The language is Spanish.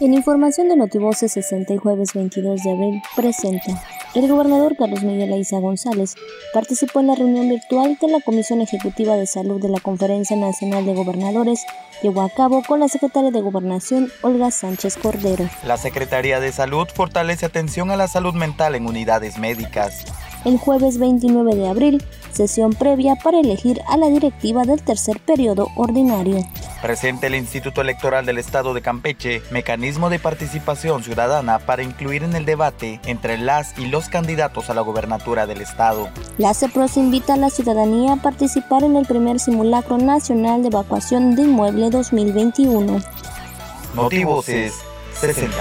En información de Notivoces 60 y jueves 22 de abril presenta. El gobernador Carlos Miguel Aiza González participó en la reunión virtual que la Comisión Ejecutiva de Salud de la Conferencia Nacional de Gobernadores llevó a cabo con la secretaria de Gobernación Olga Sánchez Cordero. La Secretaría de Salud fortalece atención a la salud mental en unidades médicas el jueves 29 de abril, sesión previa para elegir a la directiva del tercer periodo ordinario. Presente el Instituto Electoral del Estado de Campeche, mecanismo de participación ciudadana para incluir en el debate entre las y los candidatos a la gobernatura del Estado. La CEPROS invita a la ciudadanía a participar en el primer simulacro nacional de evacuación de inmueble 2021. Motivos es 60.